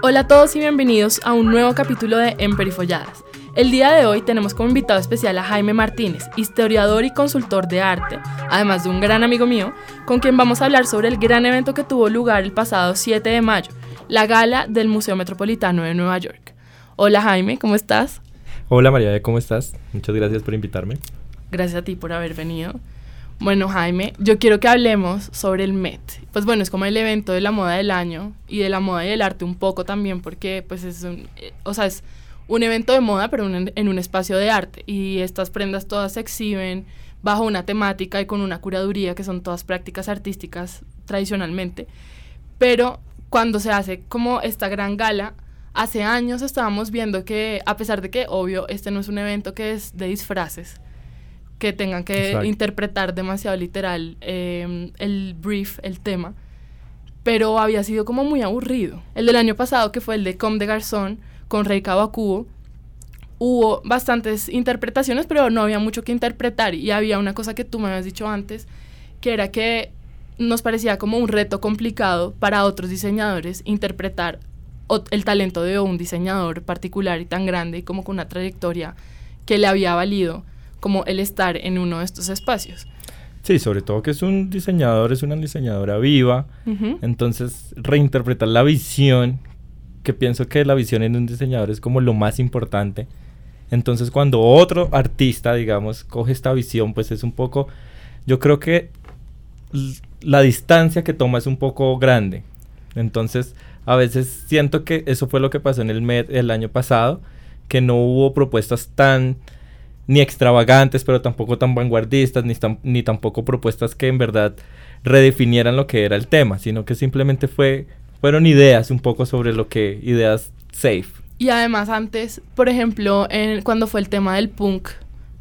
Hola a todos y bienvenidos a un nuevo capítulo de Emperifolladas. El día de hoy tenemos como invitado especial a Jaime Martínez, historiador y consultor de arte, además de un gran amigo mío, con quien vamos a hablar sobre el gran evento que tuvo lugar el pasado 7 de mayo, la gala del Museo Metropolitano de Nueva York. Hola Jaime, ¿cómo estás? Hola María, ¿cómo estás? Muchas gracias por invitarme. Gracias a ti por haber venido. Bueno, Jaime, yo quiero que hablemos sobre el Met. Pues bueno, es como el evento de la moda del año y de la moda y del arte un poco también, porque pues es un, eh, o sea, es un evento de moda, pero en un espacio de arte. Y estas prendas todas se exhiben bajo una temática y con una curaduría, que son todas prácticas artísticas tradicionalmente. Pero cuando se hace como esta gran gala, hace años estábamos viendo que, a pesar de que, obvio, este no es un evento que es de disfraces, que tengan que interpretar demasiado literal em, el brief, el tema, pero había sido como muy aburrido. El del año pasado, que fue el de Com de Garzón con Rey Kawakubo, hubo bastantes interpretaciones, pero no había mucho que interpretar y había una cosa que tú me habías dicho antes, que era que nos parecía como un reto complicado para otros diseñadores interpretar el talento de un diseñador particular y tan grande y como con una trayectoria que le había valido como el estar en uno de estos espacios. Sí, sobre todo que es un diseñador, es una diseñadora viva, entonces reinterpretar la visión, que pienso que la visión en un diseñador es como lo más importante. Entonces cuando otro artista, digamos, coge esta visión, pues es un poco, yo creo que la distancia que toma es un poco grande. Entonces, a veces siento que eso fue lo que pasó en el Met el año pasado, que no hubo propuestas tan ni extravagantes, pero tampoco tan vanguardistas, ni, ni tampoco propuestas que en verdad redefinieran lo que era el tema, sino que simplemente fue, fueron ideas un poco sobre lo que, ideas safe. Y además antes, por ejemplo, en, cuando fue el tema del punk,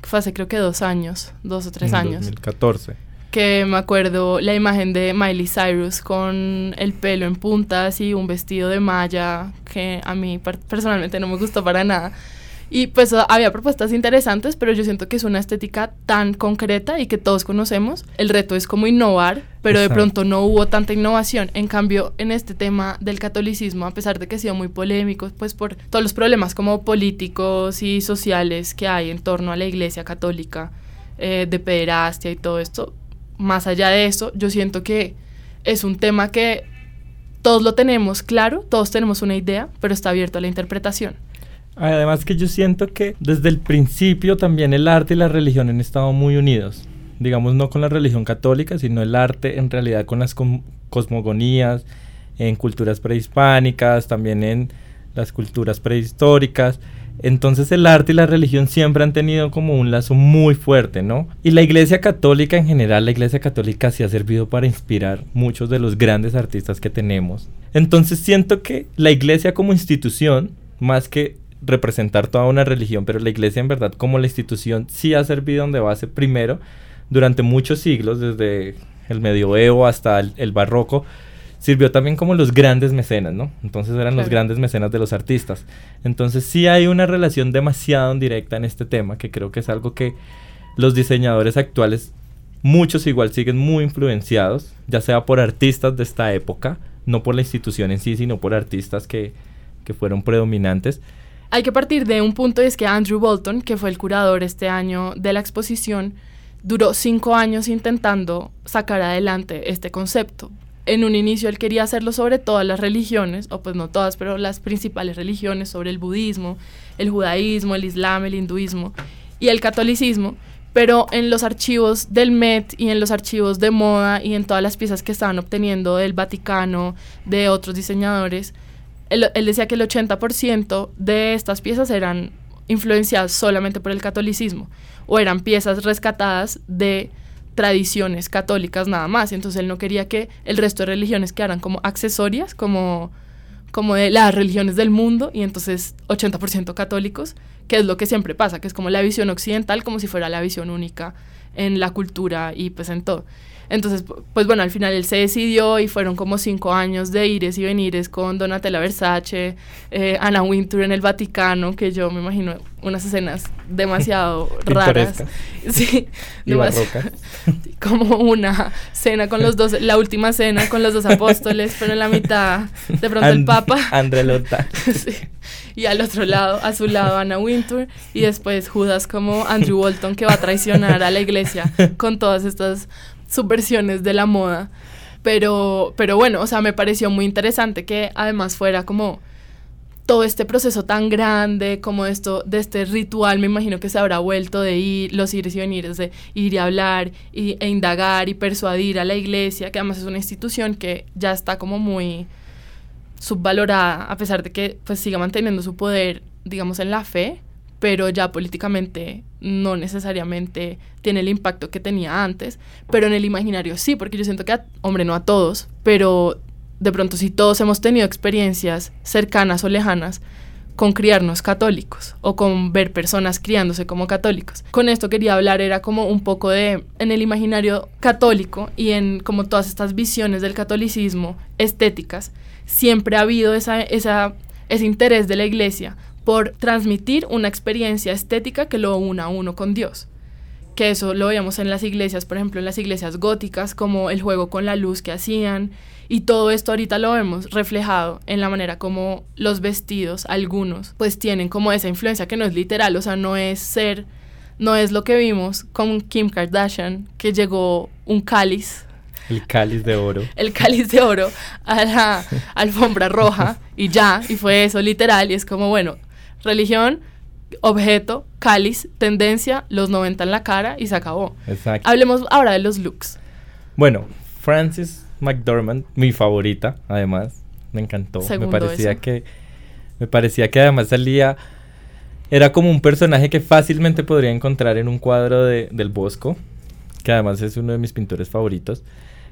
que fue hace creo que dos años, dos o tres en años. 2014 que me acuerdo la imagen de Miley Cyrus con el pelo en puntas y un vestido de malla que a mí personalmente no me gustó para nada. Y pues había propuestas interesantes, pero yo siento que es una estética tan concreta y que todos conocemos. El reto es como innovar, pero de pronto no hubo tanta innovación. En cambio, en este tema del catolicismo, a pesar de que ha sido muy polémico, pues por todos los problemas como políticos y sociales que hay en torno a la iglesia católica, eh, de pederastia y todo esto, más allá de eso, yo siento que es un tema que todos lo tenemos claro, todos tenemos una idea, pero está abierto a la interpretación. Además que yo siento que desde el principio también el arte y la religión han estado muy unidos. Digamos, no con la religión católica, sino el arte en realidad con las cosmogonías, en culturas prehispánicas, también en las culturas prehistóricas. Entonces el arte y la religión siempre han tenido como un lazo muy fuerte, ¿no? Y la Iglesia Católica en general, la Iglesia Católica sí ha servido para inspirar muchos de los grandes artistas que tenemos. Entonces siento que la Iglesia como institución, más que representar toda una religión, pero la iglesia en verdad como la institución sí ha servido de base primero durante muchos siglos, desde el medioevo hasta el, barroco, sirvió también como los grandes mecenas, ¿no? Entonces eran los grandes mecenas de los artistas. Entonces sí hay una relación demasiado directa en este tema, que creo que es algo que los diseñadores actuales, muchos igual siguen muy influenciados, ya sea por artistas de esta época, no por la institución en sí, sino por artistas que, que fueron predominantes. Hay que partir de un punto y es que Andrew Bolton, que fue el curador este año de la exposición, duró cinco años intentando sacar adelante este concepto. En un inicio él quería hacerlo sobre todas las religiones, o pues no todas, pero las principales religiones, sobre el budismo, el judaísmo, el islam, el hinduismo y el catolicismo, pero en los archivos del Met y en los archivos de moda y en todas las piezas que estaban obteniendo del Vaticano, de otros diseñadores, él, decía que el 80% de estas piezas eran influenciadas solamente por el catolicismo o eran piezas rescatadas de tradiciones católicas nada más. Entonces él no quería que el resto de religiones quedaran como accesorias, como, como de las religiones del mundo, y entonces 80% católicos, que es lo que siempre pasa, que es como la visión occidental, como si fuera la visión única en la cultura y pues en todo. Entonces, pues bueno, al final él se decidió y fueron como cinco años de ires y venires con Donatella Versace, eh, Anna Wintour en el Vaticano, que yo me imagino unas escenas demasiado raras. Sí, como una cena con los dos, la última cena con los dos apóstoles, pero en la mitad de pronto el Papa. Andrelota. sí. Y al otro lado, a su lado, Anna Wintour. Y después Judas como Andrew Walton, que va a traicionar a la iglesia con todas estas subversiones de la moda. Pero, pero bueno, o sea, me pareció muy interesante que además fuera como todo este proceso tan grande, como esto, de este ritual, me imagino que se habrá vuelto de ir, los ires y venires, de ir y hablar y, e indagar y persuadir a la iglesia, que además es una institución que ya está como muy subvalorada, a pesar de que pues siga manteniendo su poder, digamos, en la fe, pero ya políticamente no necesariamente tiene el impacto que tenía antes, pero en el imaginario sí, porque yo siento que, hombre, no a todos, pero de pronto si todos hemos tenido experiencias cercanas o lejanas con criarnos católicos o con ver personas criándose como católicos. Con esto quería hablar era como un poco de en el imaginario católico y en como todas estas visiones del catolicismo estéticas, siempre ha habido esa, esa, ese interés de la iglesia por transmitir una experiencia estética que lo una a uno con Dios. Que eso lo veíamos en las iglesias, por ejemplo, en las iglesias góticas, como el juego con la luz que hacían, y todo esto ahorita lo vemos reflejado en la manera como los vestidos, algunos, pues tienen como esa influencia que no es literal, o sea, no es ser, no es lo que vimos con Kim Kardashian, que llegó un cáliz el cáliz de oro. El cáliz de oro a la alfombra roja y ya, y fue eso literal, y es como, bueno, religión, objeto, cáliz, tendencia, los 90 en la cara y se acabó. Exacto. Hablemos ahora de los looks. Bueno, Francis McDormand, mi favorita, además, me encantó. me parecía que me parecía que además salía era como un personaje que fácilmente podría encontrar en un cuadro de, del Bosco, que además es uno de mis pintores favoritos.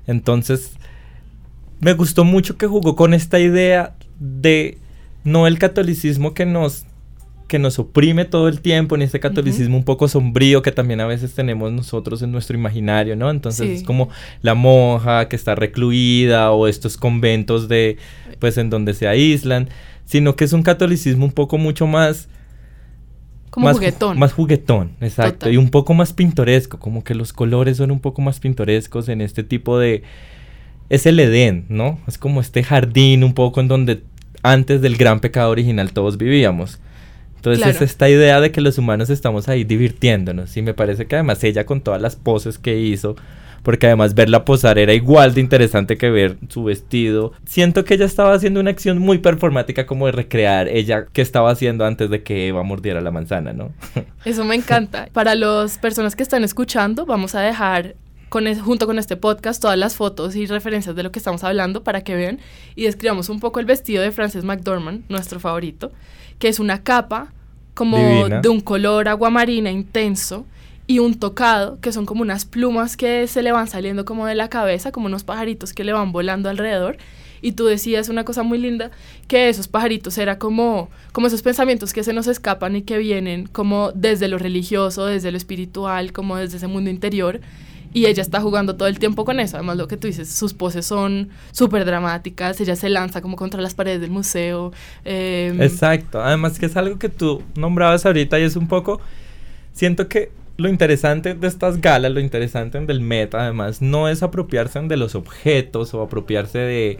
Entonces, me gustó mucho que jugó con esta idea de no el catolicismo que nos que nos oprime todo el tiempo, en este catolicismo un poco sombrío que también a veces tenemos nosotros en nuestro imaginario, ¿no? Entonces es como la monja que está recluida o estos conventos de, pues en donde se aíslan, sino que es un catolicismo un poco mucho más... Como juguetón. Más juguetón, exacto. Y un poco más pintoresco, como que los colores son un poco más pintorescos en este tipo de... Es el Edén, ¿no? Es como este jardín un poco en donde antes del gran pecado original todos vivíamos. Entonces es esta idea de que los humanos estamos ahí divirtiéndonos. Y me parece que además ella con todas las poses que hizo, porque además verla posar era igual de interesante que ver su vestido. Siento que ella estaba haciendo una acción muy performática como de recrear ella que estaba haciendo antes de que Eva mordiera la manzana, ¿no? Eso me encanta. Para las personas que están escuchando, vamos a dejar con junto con este podcast todas las fotos y referencias de lo que estamos hablando para que vean y describamos un poco el vestido de Frances McDormand, nuestro favorito, que es una capa como de un color aguamarina intenso y un tocado, que son como unas plumas que se le van saliendo como de la cabeza, como unos pajaritos que le van volando alrededor. Y tú decías una cosa muy linda, que esos pajaritos era como, como esos pensamientos que se nos escapan y que vienen como desde lo religioso, desde lo espiritual, como desde ese mundo interior y ella está jugando todo el tiempo con eso. Además, lo que tú dices, sus poses son súper dramáticas. Ella se lanza como contra las paredes del museo. Em, Exacto. Además, que es algo que tú nombrabas ahorita y es un poco. Siento que lo interesante de estas galas, lo interesante del meta, además, no es apropiarse de los objetos o apropiarse de.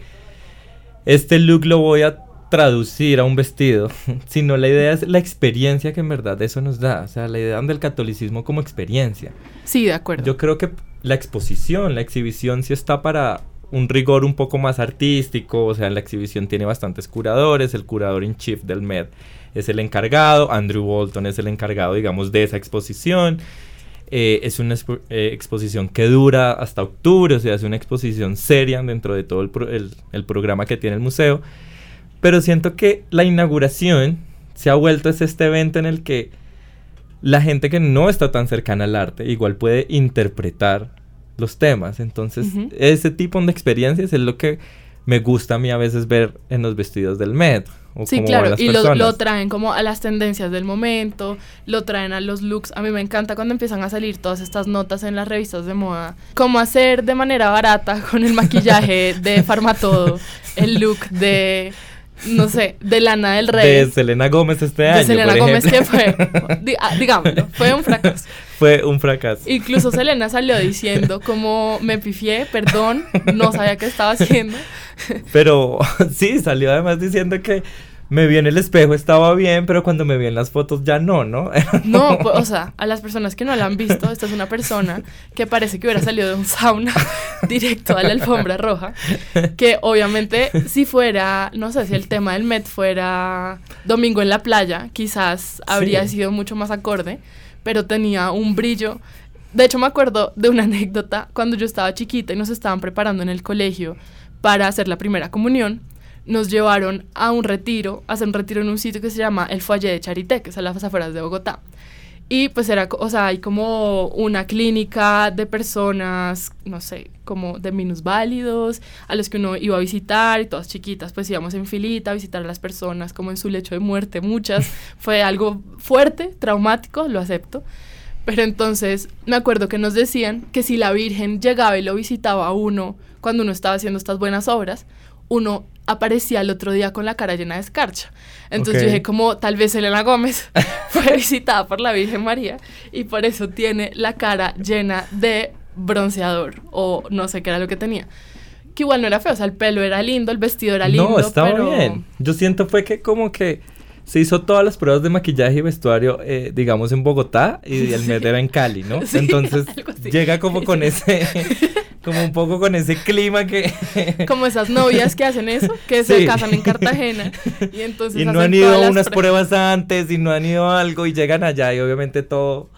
Este look lo voy a traducir a un vestido, sino la idea es la experiencia que en verdad eso nos da, o sea, la idea del catolicismo como experiencia. Sí, de acuerdo. Yo creo que la exposición, la exhibición sí está para un rigor un poco más artístico, o sea, la exhibición tiene bastantes curadores, el curador in chief del MED es el encargado, Andrew Bolton es el encargado, digamos, de esa exposición. Eh, es una eh, exposición que dura hasta octubre, o sea, es una exposición seria dentro de todo el, el programa que tiene el museo. Pero siento que la inauguración se ha vuelto es este evento en el que la gente que no está tan cercana al arte igual puede interpretar los temas. Entonces, ese tipo de experiencias es lo que me gusta a mí a veces ver en los vestidos del Met. o Sí, claro, las y lo, lo traen como a las tendencias del momento, lo traen a los looks. A mí me encanta cuando empiezan a salir todas estas notas en las revistas de moda. Cómo hacer de manera barata con el maquillaje de Farmatodo el look de, no sé, de Lana del Rey. de Selena Gómez este año. de Selena por Gómez, que fue, ah, digámoslo, fue un fracaso. Fue un fracaso. Incluso Selena salió diciendo como me pifié, perdón, no sabía qué estaba haciendo. Pero sí, salió además diciendo que me vi en el espejo, estaba bien, pero cuando me vi en las fotos ya no, ¿no? No, pues, o sea, a las personas que no la han visto, esta es una persona que parece que hubiera salido de un sauna directo a la alfombra roja, que obviamente si fuera, no sé, si el tema del Met fuera domingo en la playa, quizás habría Sí. sido mucho más acorde, pero tenía un brillo. De hecho, me acuerdo de una anécdota cuando yo estaba chiquita y nos estaban preparando en el colegio para hacer la primera comunión. Nos llevaron a un retiro, a hacer un retiro en un sitio que se llama el Foyer de Charité, que es a las afueras de Bogotá. Y pues era, o sea, hay como una clínica de personas, no sé, como de minusválidos, a los que uno iba a visitar y todas chiquitas, pues íbamos en filita a visitar a las personas como en su lecho de muerte, muchas. Fue algo fuerte, traumático, lo acepto. Pero entonces me acuerdo que nos decían que si la Virgen llegaba y lo visitaba a uno cuando uno estaba haciendo estas buenas obras, uno aparecía el otro día con la cara llena de escarcha. Entonces Ok. yo dije como tal vez Elena Gómez fue visitada por la Virgen María y por eso tiene la cara llena de bronceador o no sé qué era lo que tenía. Que igual no era feo, o sea, el pelo era lindo, el vestido era lindo, no, estaba pero bien. Yo siento fue que como que se hizo todas las pruebas de maquillaje y vestuario, eh, digamos, en Bogotá y el Sí. Med era en Cali, ¿no? Sí, Entonces llega como con ese, como un poco con ese clima que... como esas novias que hacen eso, que se casan en Cartagena y entonces y no hacen han ido a unas pruebas antes y no han ido a algo y llegan allá y obviamente todo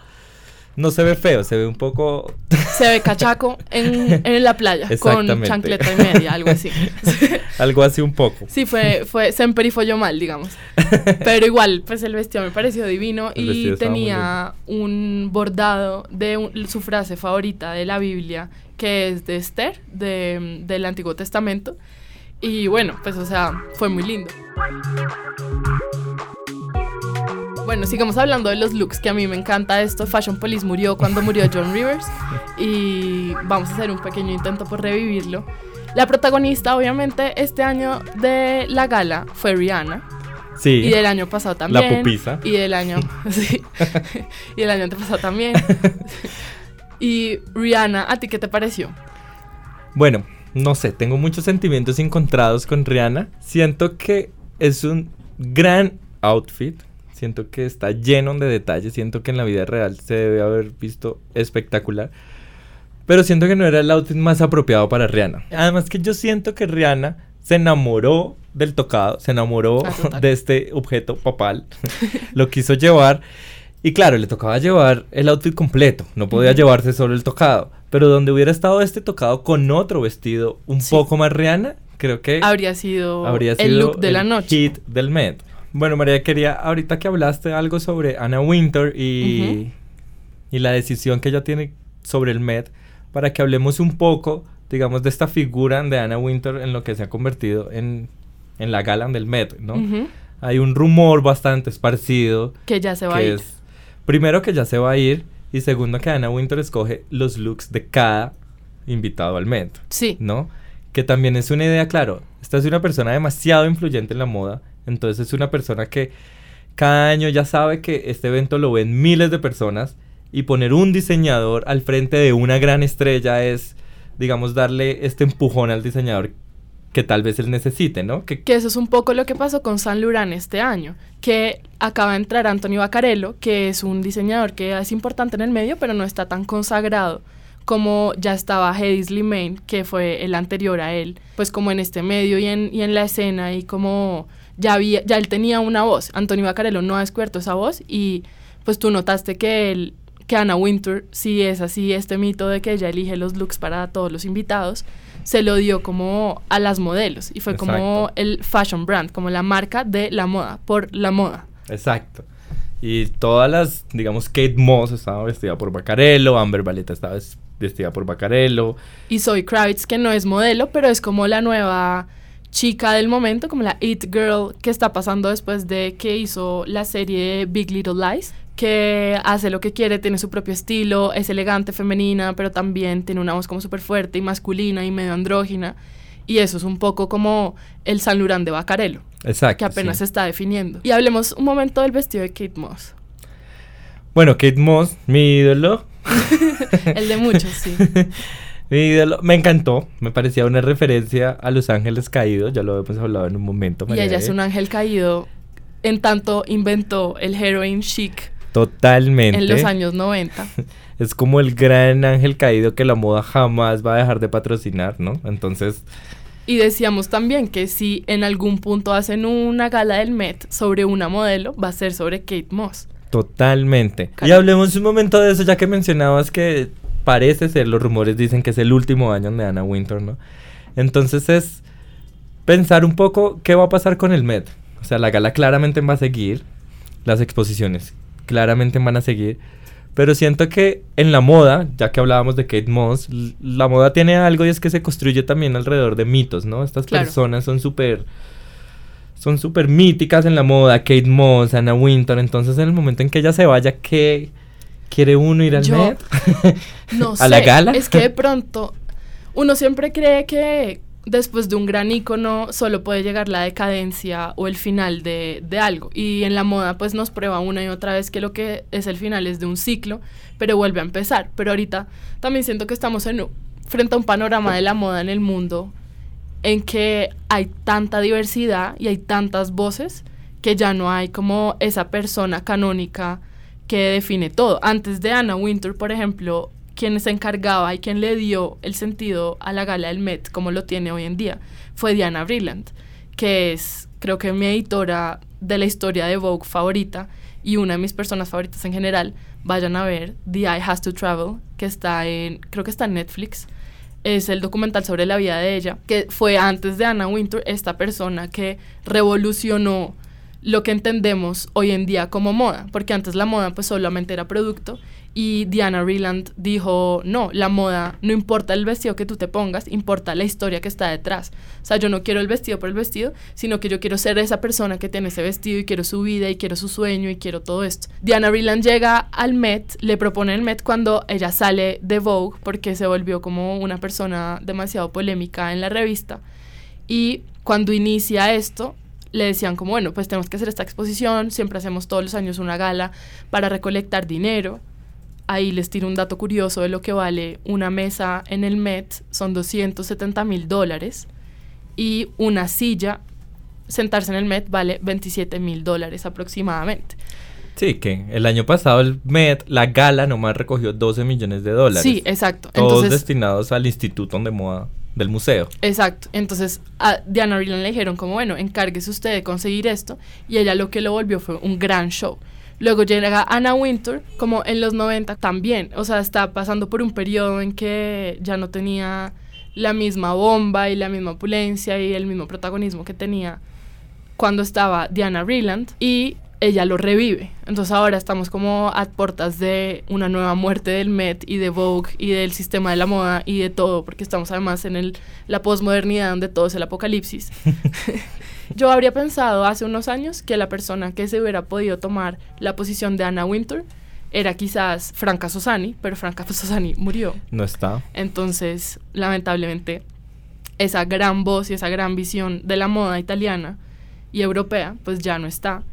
no se ve feo, se ve un poco se ve cachaco en, en la playa con chancleta y media, algo así. algo así un poco. Sí, fue, fue, se emperifolló mal, digamos. Pero igual, pues el vestido me pareció divino El y tenía un bordado de un- su frase favorita de la Biblia, que es de Esther, de, del Antiguo Testamento. Y bueno, pues o sea, fue muy lindo. Bueno, sigamos hablando de los looks, que a mí me encanta esto. Fashion Police murió cuando murió John Rivers y vamos a hacer un pequeño intento por revivirlo. La protagonista, obviamente, este año de la gala fue Rihanna. Sí. Y del año pasado también. La pupisa. Y del año. sí. y del año antepasado también. y Rihanna, ¿a ti qué te pareció? Bueno, no sé, tengo muchos sentimientos encontrados con Rihanna. Siento que es un gran outfit. Siento que está lleno de detalles. Siento que en la vida real se debe haber visto espectacular. Pero siento que no era el outfit más apropiado para Rihanna. Además que yo siento que Rihanna se enamoró del tocado, se enamoró de este objeto papal, lo quiso llevar y claro, le tocaba llevar el outfit completo, no podía Ujú. llevarse solo el tocado, pero donde hubiera estado este tocado con otro vestido un Sí. poco más Rihanna, creo que Habría sido, habría sido el look de la el noche. hit del Met. Bueno, María, quería, ahorita que hablaste algo sobre Anna Winter y, y la decisión que ella tiene sobre el Met, para que hablemos un poco, digamos, de esta figura de Anna Winter en lo que se ha convertido en, en la gala del Met, ¿no? Hay un rumor bastante esparcido Que ya se va a que ir. es, primero que ya se va a ir y segundo que Anna Winter escoge los looks de cada invitado al Met. Sí. ¿no? Que también es una idea, claro, esta es una persona demasiado influyente en la moda, entonces es una persona que cada año ya sabe que este evento lo ven miles de personas y poner un diseñador al frente de una gran estrella es, digamos, darle este empujón al diseñador que tal vez él necesite, ¿no? Que, eso es un poco lo que pasó con San Laurent este año, que acaba de entrar Antonio Bacarello, que es un diseñador que es importante en el medio, pero no está tan consagrado como ya estaba Hedy Slimane, que fue el anterior a él, pues como en este medio y en, y en la escena y como ya había, ya él tenía una voz. Antonio Bacarello no ha descubierto esa voz y pues tú notaste que él, que Anna Winter, si es así este mito de que ella elige los looks para todos los invitados, se lo dio como a las modelos y fue como el fashion brand, como la marca de la moda, por la moda. exacto. Y todas las, digamos, Kate Moss estaba vestida por Bacarello, Amber Valletta estaba ves- vestida por Bacarello, Y Zoe Kravitz, que no es modelo, pero es como la nueva chica del momento, como la It Girl que está pasando después de que hizo la serie Big Little Lies, que hace lo que quiere, tiene su propio estilo, es elegante, femenina, pero también tiene una voz como súper fuerte y masculina y medio andrógina. Y eso es un poco como el San Lurán de Bacarelo. Exacto. Que apenas se está definiendo. Y hablemos un momento del vestido de Kate Moss. Bueno, Kate Moss, mi ídolo. el de muchos, sí. mi ídolo, me encantó, me parecía una referencia a Los Ángeles Caídos, ya lo hemos hablado en un momento. y ella es un ángel caído, en tanto inventó el heroin chic Totalmente. En los años 90. es como el gran ángel caído que la moda jamás va a dejar de patrocinar, ¿no? Entonces... Y decíamos también que si en algún punto hacen una gala del Met sobre una modelo, va a ser sobre Kate Moss. Totalmente. Y hablemos un momento de eso, ya que mencionabas que parece ser, los rumores dicen que es el último año de Anna Winter, ¿no? Entonces es pensar un poco qué va a pasar con el Met. O sea, la gala claramente va a seguir, las exposiciones claramente van a seguir. Pero siento que en la moda, ya que hablábamos de Kate Moss, la moda tiene algo y es que se construye también alrededor de mitos, ¿no? Estas personas son súper son súper míticas en la moda, Kate Moss, Anna Winter, entonces en el momento en que ella se vaya, ¿qué quiere uno ir al Met? no ¿A la gala? Es que de pronto uno siempre cree que después de un gran icono solo puede llegar la decadencia o el final de, algo. Y en la moda pues nos prueba una y otra vez que lo que es el final es de un ciclo, pero vuelve a empezar. Pero ahorita también siento que estamos en, frente a un panorama de la moda en el mundo en que hay tanta diversidad y hay tantas voces que ya no hay como esa persona canónica que define todo. Antes de Anna Winter, por ejemplo, quien se encargaba y quien le dio el sentido a la gala del Met como lo tiene hoy en día fue Diana Brilland, que es creo que mi editora de la historia de Vogue favorita y una de mis personas favoritas en general. Vayan a ver The Eye Has to Travel, que está en, creo que está en Netflix. Es el documental sobre la vida de ella, que fue antes de Anna Wintour, esta persona que revolucionó lo que entendemos hoy en día como moda, porque antes la moda pues solamente era producto y Diana Reland dijo, no, la moda no importa el vestido que tú te pongas, importa la historia que está detrás. O sea, yo no quiero el vestido por el vestido, sino que yo quiero ser esa persona que tiene ese vestido y quiero su vida y quiero su sueño y quiero todo esto. Diana Reland llega al Met, le propone el Met cuando ella sale de Vogue porque se volvió como una persona demasiado polémica en la revista. Y cuando inicia esto, le decían como, bueno, pues tenemos que hacer esta exposición, siempre hacemos todos los años una gala para recolectar dinero Ahí les tiro un dato curioso de lo que vale una mesa en el Met, son 270 mil dólares, y una silla, sentarse en el Met, vale 27 mil dólares aproximadamente. Sí, que el año pasado el Met, la gala nomás recogió 12 millones de dólares. Sí, exacto. Todos destinados al Instituto de Moda del museo. Exacto. Entonces a Diana Rieland le dijeron como, bueno, encárguese usted de conseguir esto. Y ella lo que lo volvió fue un gran show. Luego llega Anna Wintour, como en los 90 también. O sea, está pasando por un periodo en que ya no tenía la misma bomba y la misma opulencia y el mismo protagonismo que tenía cuando estaba Diana Reland y ella lo revive. Entonces ahora estamos como a puertas de una nueva muerte del Met y de Vogue y del sistema de la moda y de todo, porque estamos además en el, la posmodernidad donde todo es el apocalipsis. Yo habría pensado hace unos años que la persona que se hubiera podido tomar la posición de Anna Winter era quizás Franca Sosani, pero Franca Sosani murió. No está. Entonces, lamentablemente, esa gran voz y esa gran visión de la moda italiana y europea, pues ya no está.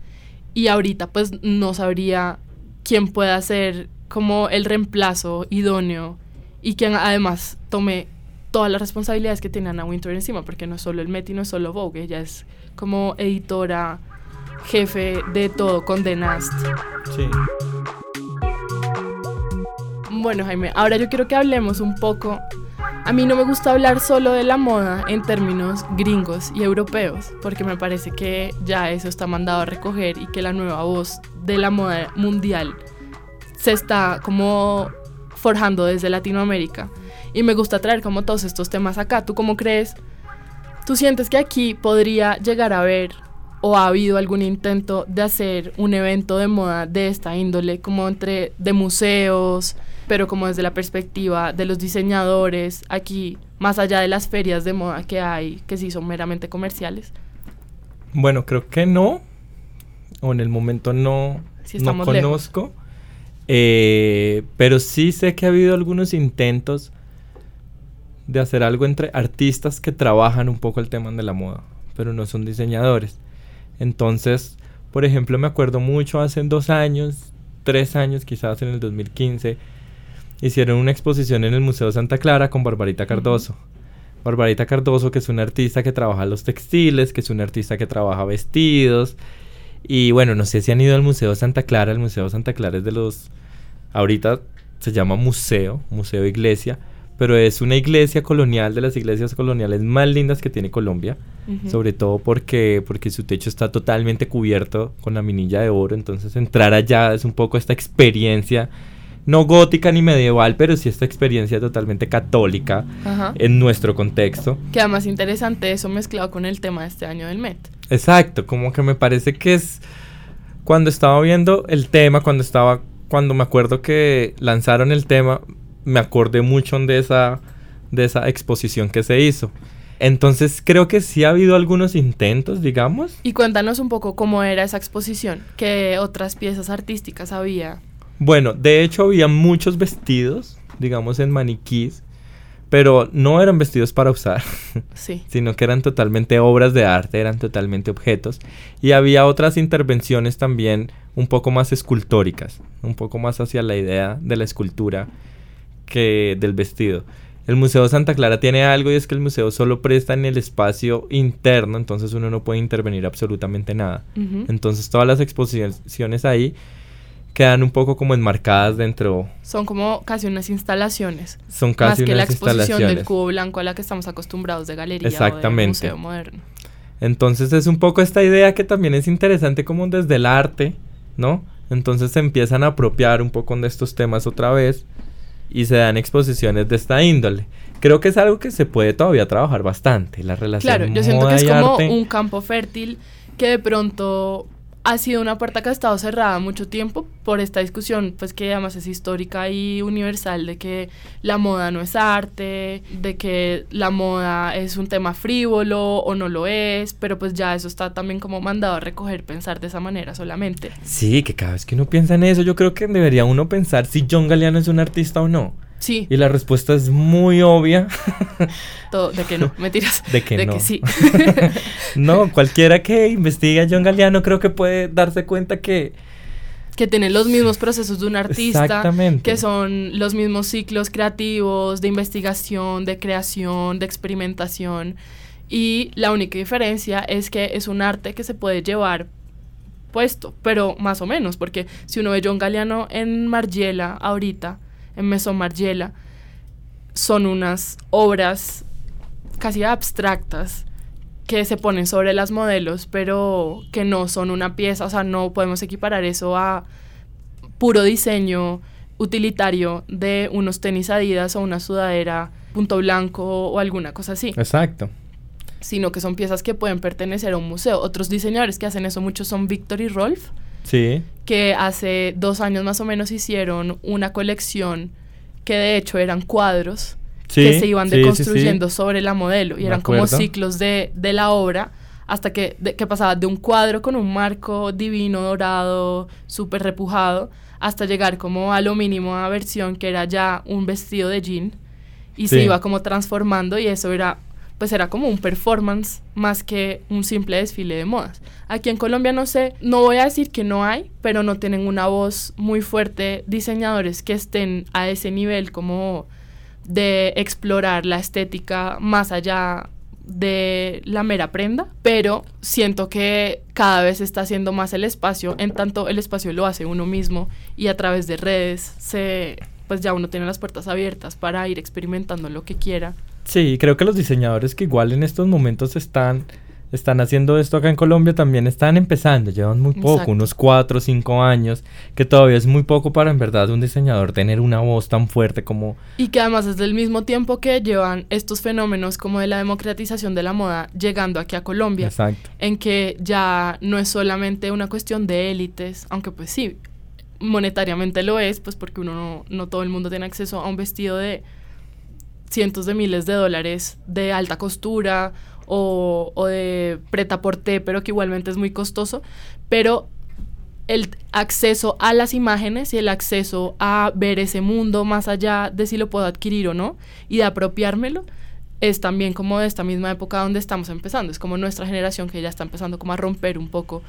Y ahorita, pues no sabría quién pueda ser como el reemplazo idóneo y quien además tome todas las responsabilidades que tiene Anna Winter encima, porque no es solo el Met y no es solo Vogue, ella es como editora, jefe de todo con The Nast. Sí. Bueno, Jaime, ahora yo quiero que hablemos un poco. A mí no me gusta hablar solo de la moda en términos gringos y europeos, porque me parece que ya eso está mandado a recoger y que la nueva voz de la moda mundial se está como forjando desde Latinoamérica y me gusta traer como todos estos temas acá. ¿Tú cómo crees? ¿Tú sientes que aquí podría llegar a haber o ha habido algún intento de hacer un evento de moda de esta índole, como entre de museos, pero como desde la perspectiva de los diseñadores aquí, más allá de las ferias de moda que hay, que sí son meramente comerciales? Bueno, creo que no, o en el momento no, no conozco, eh, pero sí sé que ha habido algunos intentos de hacer algo entre artistas que trabajan un poco el tema de la moda, pero no son diseñadores. Entonces, por ejemplo, me acuerdo mucho hace dos años, tres años, quizás en el 2015, hicieron una exposición en el Museo Santa Clara con Barbarita Cardoso. Barbarita Cardoso, que es una artista que trabaja los textiles, que es una artista que trabaja vestidos. Y bueno, no sé si han ido al Museo Santa Clara. El Museo Santa Clara es de los... Ahorita se llama museo, museo iglesia, pero es una iglesia colonial de las iglesias coloniales más lindas que tiene Colombia, sobre todo porque, porque su techo está totalmente cubierto con la minilla de oro, entonces entrar allá es un poco esta experiencia, no gótica ni medieval, pero sí esta experiencia totalmente católica en nuestro contexto. Queda más interesante eso mezclado con el tema de este año del Met. Exacto, como que me parece que es cuando estaba viendo el tema, cuando estaba, cuando me acuerdo que lanzaron el tema, me acordé mucho de esa, de esa exposición que se hizo. Entonces creo que sí ha habido algunos intentos, digamos. Y cuéntanos un poco cómo era esa exposición, qué otras piezas artísticas había. Bueno, de hecho había muchos vestidos, digamos en maniquís, pero no eran vestidos para usar, sí. sino que eran totalmente obras de arte, eran totalmente objetos. Y había otras intervenciones también un poco más escultóricas, un poco más hacia la idea de la escultura que del vestido. El Museo Santa Clara tiene algo y es que el museo solo presta en el espacio interno, entonces uno no puede intervenir absolutamente nada. Entonces todas las exposiciones ahí quedan un poco como enmarcadas dentro. Son como casi unas instalaciones. Son casi más que la exposición del cubo blanco a la que estamos acostumbrados de galería Exactamente. o de museo moderno. Entonces es un poco esta idea que también es interesante como desde el arte, ¿no? Entonces se empiezan a apropiar un poco de estos temas otra vez y se dan exposiciones de esta índole. Creo que es algo que se puede todavía trabajar bastante, la relación Claro, yo siento que es como un campo fértil que de pronto ha sido una puerta que ha estado cerrada mucho tiempo por esta discusión, pues que además es histórica y universal, de que la moda no es arte, de que la moda es un tema frívolo o no lo es, pero pues ya eso está también como mandado a recoger pensar de esa manera solamente. Sí, que cada vez que uno piensa en eso, yo creo que debería uno pensar si John Galliano es un artista o no. Sí. Y la respuesta es muy obvia. Todo, de que no, mentiras. De que de no. que sí. no, cualquiera que investigue a John Galliano creo que puede darse cuenta que... Que tiene los mismos procesos de un artista. Exactamente. Que son los mismos ciclos creativos, de investigación, de creación, de experimentación. Y la única diferencia es que es un arte que se puede llevar puesto, pero más o menos, porque si uno ve John Galliano en Margiela ahorita, en Maison Margiela, son unas obras casi abstractas que se ponen sobre las modelos, pero que no son una pieza, o sea, no podemos equiparar eso a puro diseño utilitario de unos tenis Adidas o una sudadera punto blanco o alguna cosa así. Exacto. Sino que son piezas que pueden pertenecer a un museo. Otros diseñadores que hacen eso mucho son Victor y Rolf, Sí. Que hace dos años más o menos hicieron una colección que de hecho eran cuadros que se iban deconstruyendo sobre la modelo y eran como ciclos de, de, la obra hasta que, que pasaba de un cuadro con un marco divino, dorado, súper repujado, hasta llegar como a lo mínimo a versión que era ya un vestido de jean y se iba como transformando y eso era pues era como un performance más que un simple desfile de modas. Aquí en Colombia no sé, no voy a decir que no hay, pero no tienen una voz muy fuerte diseñadores que estén a ese nivel como de explorar la estética más allá de la mera prenda, pero siento que cada vez está haciendo más el espacio, en tanto el espacio lo hace uno mismo y a través de redes se pues ya uno tiene las puertas abiertas para ir experimentando lo que quiera Sí, creo que los diseñadores que igual en estos momentos están, están haciendo esto acá en Colombia también están empezando, llevan muy poco, unos cuatro o cinco años, que todavía es muy poco para en verdad un diseñador tener una voz tan fuerte como... Y que además es del mismo tiempo que llevan estos fenómenos como de la democratización de la moda llegando aquí a Colombia. Exacto. En que ya no es solamente una cuestión de élites, aunque pues sí, monetariamente lo es, pues porque uno no, no todo el mundo tiene acceso a un vestido de cientos de miles de dólares de alta costura o, de preta porté, pero que igualmente es muy costoso, pero el acceso a las imágenes y el acceso a ver ese mundo más allá de si lo puedo adquirir o no y de apropiármelo es también como de esta misma época donde estamos empezando, es como nuestra generación que ya está empezando como a romper un poco,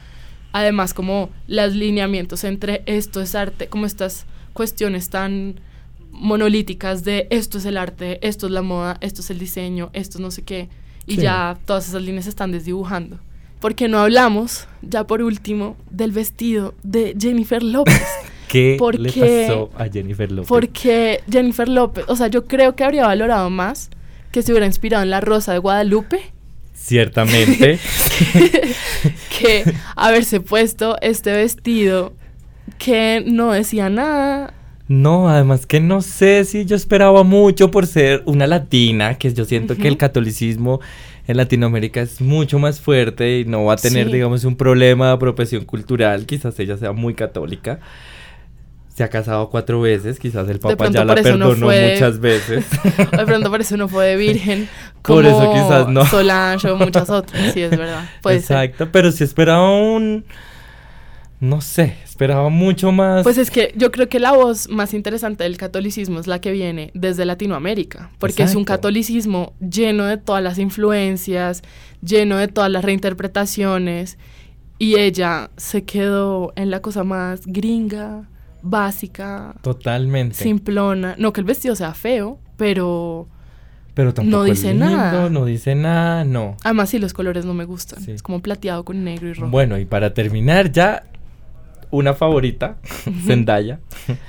además como los lineamientos entre esto es arte, como estas cuestiones tan monolíticas de esto es el arte, esto es la moda, esto es el diseño, esto es no sé qué, y Sí. ya todas esas líneas se están desdibujando. Porque no hablamos, ya por último, del vestido de Jennifer López. ¿Qué ¿Por le pasó a Jennifer López? Porque Jennifer López, o sea, yo creo que habría valorado más que se hubiera inspirado en la Rosa de Guadalupe Ciertamente. que haberse puesto este vestido que no decía nada. No, además que no sé si yo esperaba mucho por ser una latina, que yo siento que el catolicismo en Latinoamérica es mucho más fuerte y no va a tener, Sí. digamos, un problema de apropiación cultural. Quizás ella sea muy católica. Se ha casado cuatro veces, quizás el papá ya la no perdonó fue- muchas veces. De pronto por eso no fue de virgen. Como Por eso quizás no. Solange o muchas otras, sí, es verdad. Puede ser. Exacto, pero sí esperaba un... No sé, esperaba mucho más. Pues es que yo creo que la voz más interesante del catolicismo es la que viene desde Latinoamérica, porque es un catolicismo lleno de todas las influencias, lleno de todas las reinterpretaciones, y ella se quedó en la cosa más gringa, básica, Totalmente. simplona. No que el vestido sea feo, pero Pero tampoco es dice lindo, nada. No dice nada, no. además sí los colores no me gustan. Sí. Es como plateado con negro y rojo. Bueno, y para terminar ya, una favorita, Zendaya.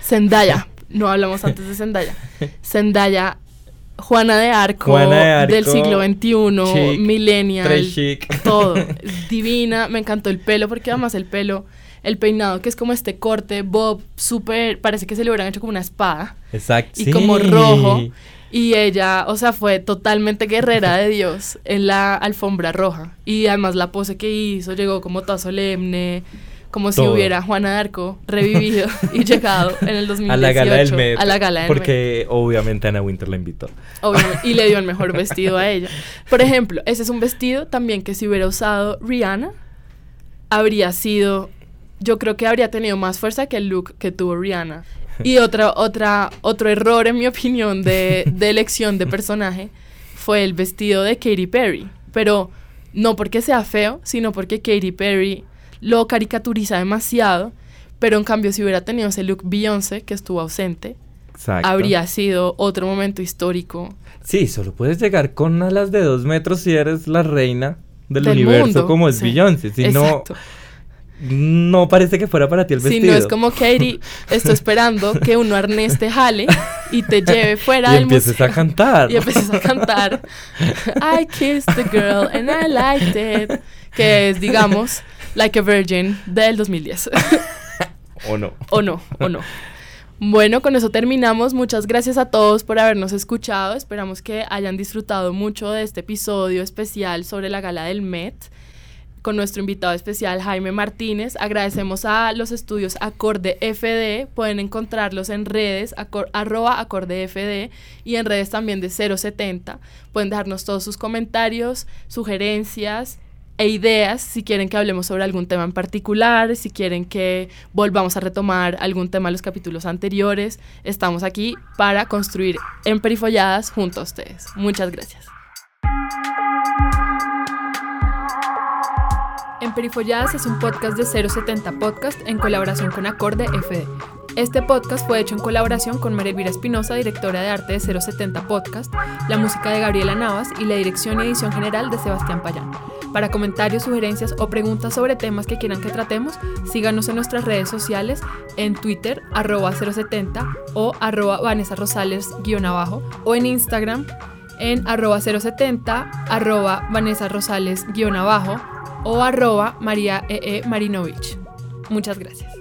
Zendaya, no hablamos antes de Zendaya. Zendaya, Juana de Arco, Juana de Arco, del siglo XXI, chic, millennial, chic. todo. Divina, me encantó el pelo, porque además el pelo, el peinado, que es como este corte, bob, súper, parece que se le hubieran hecho como una espada, Exacto. y como rojo. Y ella, o sea, fue totalmente guerrera de Dios en la alfombra roja. Y además la pose que hizo llegó como toda solemne, como si hubiera Juana de Arco revivido y llegado en el 2018 A la gala del Met. a la gala del Met. Porque obviamente Ana Winter la invitó. Obviamente, y le dio el mejor vestido a ella. Por ejemplo, ese es un vestido también que si hubiera usado Rihanna, habría sido, yo creo que habría tenido más fuerza que el look que tuvo Rihanna. Y otra, otra, otro error, en mi opinión, de, de elección de personaje fue el vestido de Katy Perry. Pero no porque sea feo, sino porque Katy Perry lo caricaturiza demasiado. Pero en cambio, si hubiera tenido ese look Beyoncé, que estuvo ausente, Exacto. habría sido otro momento histórico Sí, solo puedes llegar con alas de dos metros si eres la reina del, del universo mundo. como es Sí, Beyoncé. Si no, Exacto. no parece que fuera para ti el Si vestido. no es como Katie, estoy esperando que un arnés te jale y te lleve fuera y del empieces museo. a cantar. Y empieces a cantar I kissed the girl and I liked it. Que es, digamos, Like a Virgin del 2010. ¿O no? o no, o no. Bueno, con eso terminamos. Muchas gracias a todos por habernos escuchado. Esperamos que hayan disfrutado mucho de este episodio especial sobre la gala del Met con nuestro invitado especial Jaime Martínez. Agradecemos a los estudios Acorde FD. Pueden encontrarlos en redes, acor- arroba Acorde FD y en redes también de 070. Pueden dejarnos todos sus comentarios, sugerencias e ideas si quieren que hablemos sobre algún tema en particular, si quieren que volvamos a retomar algún tema de los capítulos anteriores. Estamos aquí para construir Emperifolladas junto a ustedes. Muchas gracias. Emperifolladas es un podcast de 070 Podcast en colaboración con Acorde FD. Este podcast fue hecho en colaboración con María Espinosa, directora de arte de 070 Podcast, la música de Gabriela Navas y la dirección y edición general de Sebastián Payán. Para comentarios, sugerencias o preguntas sobre temas que quieran que tratemos, síganos en nuestras redes sociales en Twitter, arroba 070 o arroba Vanessa Rosales guion abajo o en Instagram en arroba 070, arroba Vanessa Rosales guion abajo o arroba María E. E. Marinovich. Muchas gracias.